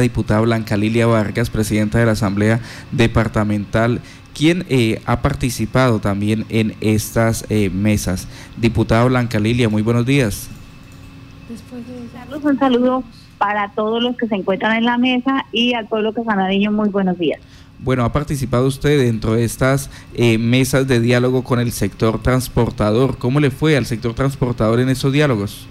la diputada Blanca Lilia Vargas, presidenta de la Asamblea Departamental, quien eh, ha participado también en estas eh, mesas. Diputada Blanca Lilia, muy buenos días. Después de un saludo para todos los que se encuentran en la mesa y al pueblo casanareño, muy buenos días. Bueno, ha participado usted dentro de estas eh, mesas de diálogo con el sector transportador. ¿Cómo le fue al sector transportador en esos diálogos?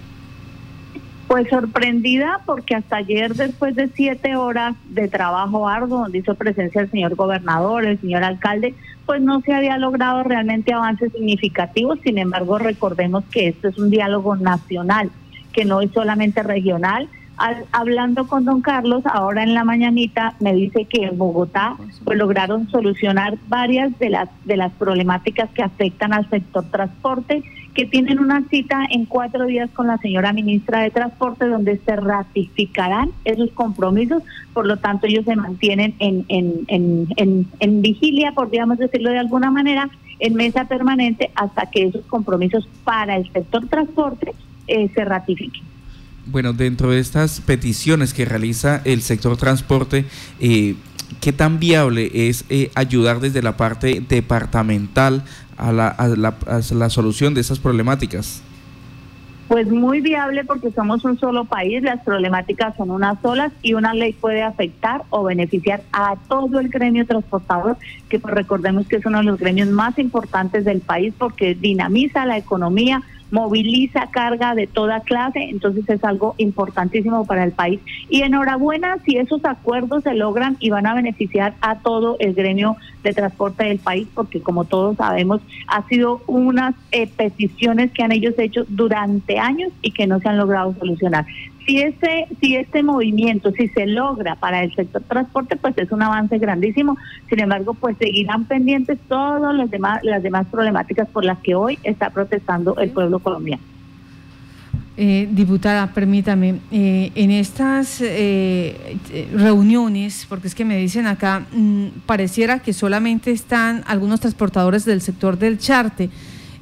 Pues sorprendida porque hasta ayer, después de siete horas de trabajo arduo, donde hizo presencia el señor gobernador, el señor alcalde, pues no se había logrado realmente avances significativos. Sin embargo, recordemos que esto es un diálogo nacional, que no es solamente regional hablando con don Carlos, ahora en la mañanita me dice que en Bogotá pues lograron solucionar varias de las de las problemáticas que afectan al sector transporte, que tienen una cita en cuatro días con la señora ministra de Transporte donde se ratificarán esos compromisos, por lo tanto ellos se mantienen en, en, en, en, en vigilia, podríamos decirlo de alguna manera, en mesa permanente hasta que esos compromisos para el sector transporte eh, se ratifiquen. Bueno, dentro de estas peticiones que realiza el sector transporte, eh, ¿qué tan viable es eh, ayudar desde la parte departamental a la, solución de esas problemáticas? Pues muy viable porque somos un solo país, las problemáticas son unas solas y una ley puede afectar o beneficiar a todo el gremio transportador, que pues recordemos que es uno de los gremios más importantes del país porque dinamiza la economía, moviliza carga de toda clase, entonces es algo importantísimo para el país. Y enhorabuena si esos acuerdos se logran y van a beneficiar a todo el gremio de transporte del país, porque como todos sabemos, ha sido unas eh, peticiones que han ellos hecho durante años y que no se han logrado solucionar si este, si este movimiento, si se logra para el sector transporte, pues es un avance grandísimo. Sin embargo, pues seguirán pendientes todas las demás, las demás problemáticas por las que hoy está protestando el pueblo colombiano. Eh, diputada, permítame, eh, en estas eh, reuniones, porque es que me dicen acá, mmm, pareciera que solamente están algunos transportadores del sector del Charte,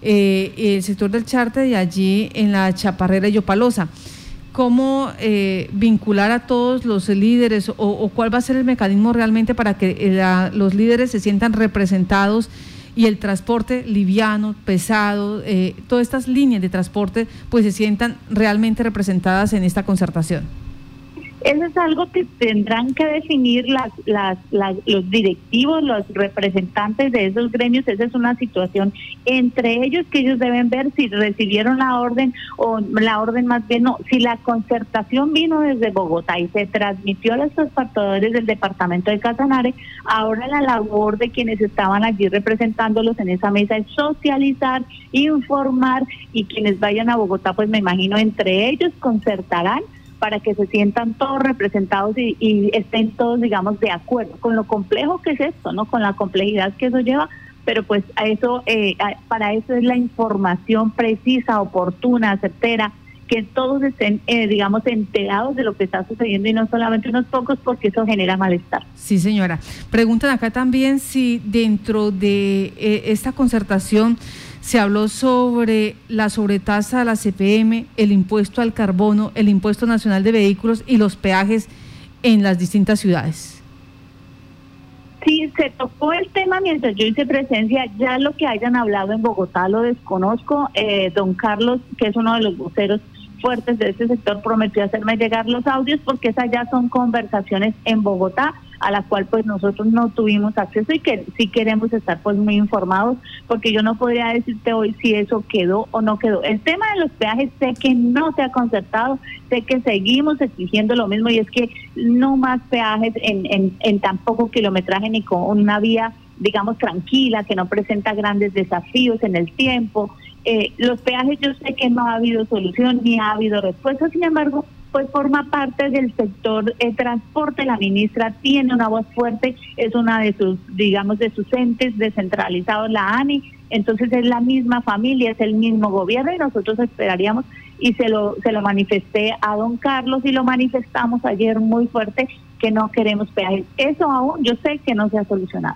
el sector del Charte de allí en la Chaparrera y Yopalosa cómo eh, vincular a todos los líderes o, cuál va a ser el mecanismo realmente para que eh, los líderes se sientan representados y el transporte liviano, pesado, eh, todas estas líneas de transporte pues se sientan realmente representadas en esta concertación. Eso es algo que tendrán que definir las, las, los directivos, los representantes de esos gremios. Esa es una situación entre ellos que ellos deben ver si recibieron la orden o la orden más bien no. Si la concertación vino desde Bogotá y se transmitió a los transportadores del departamento de Casanare, ahora la labor de quienes estaban allí representándolos en esa mesa es socializar, informar y quienes vayan a Bogotá, pues me imagino entre ellos concertarán para que se sientan todos representados y, y, estén todos, digamos, de acuerdo con lo complejo que es esto, ¿no? Con la complejidad que eso lleva, pero pues a eso, eh, para eso es la información precisa, oportuna, certera, que todos estén, eh, digamos, enterados de lo que está sucediendo y no solamente unos pocos, porque eso genera malestar. Sí, señora. Preguntan acá también si dentro de eh, esta concertación se habló sobre la sobretasa a la CPM, el impuesto al carbono, el impuesto nacional de vehículos y los peajes en las distintas ciudades. Sí, se tocó el tema mientras yo hice presencia. Ya lo que hayan hablado en Bogotá lo desconozco. Eh, don Carlos, que es uno de los voceros fuertes de este sector, prometió hacerme llegar los audios porque esas ya son conversaciones en Bogotá a la cual pues nosotros no tuvimos acceso y que sí queremos estar pues muy informados porque yo no podría decirte hoy si eso quedó o no quedó. El tema de los peajes sé que no se ha concertado, sé que seguimos exigiendo lo mismo y es que no más peajes en, en, en tan poco kilometraje ni con una vía digamos tranquila, que no presenta grandes desafíos en el tiempo. Eh, los peajes yo sé que no ha habido solución ni ha habido respuesta, sin embargo, pues forma parte del sector el transporte. La ministra tiene una voz fuerte, es una de sus, digamos, de sus entes descentralizados, la ANI, entonces es la misma familia, es el mismo gobierno y nosotros esperaríamos y se lo, se lo manifesté a don Carlos y lo manifestamos ayer muy fuerte que no queremos peajes. Eso aún yo sé que no se ha solucionado.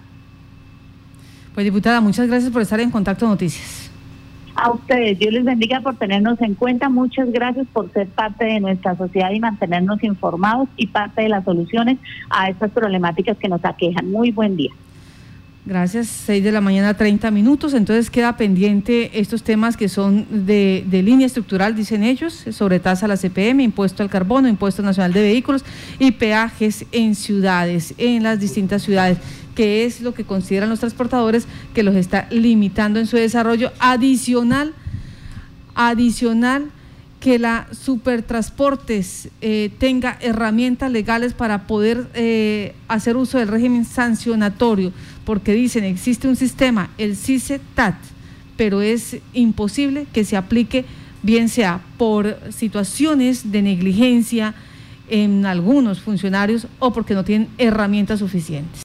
Pues diputada, muchas gracias por estar en Contacto Noticias. A ustedes, Dios les bendiga por tenernos en cuenta. Muchas gracias por ser parte de nuestra sociedad y mantenernos informados y parte de las soluciones a estas problemáticas que nos aquejan. Muy buen día. Gracias, 6 de la mañana, 30 minutos. Entonces queda pendiente estos temas que son de, línea estructural, dicen ellos, sobre tasa a la CPM, impuesto al carbono, impuesto nacional de vehículos y peajes en ciudades, en las distintas ciudades, que es lo que consideran los transportadores que los está limitando en su desarrollo adicional, adicional que la Supertransportes eh, tenga herramientas legales para poder eh, hacer uso del régimen sancionatorio, porque dicen existe un sistema, el CICE-TAT, pero es imposible que se aplique bien sea por situaciones de negligencia en algunos funcionarios o porque no tienen herramientas suficientes.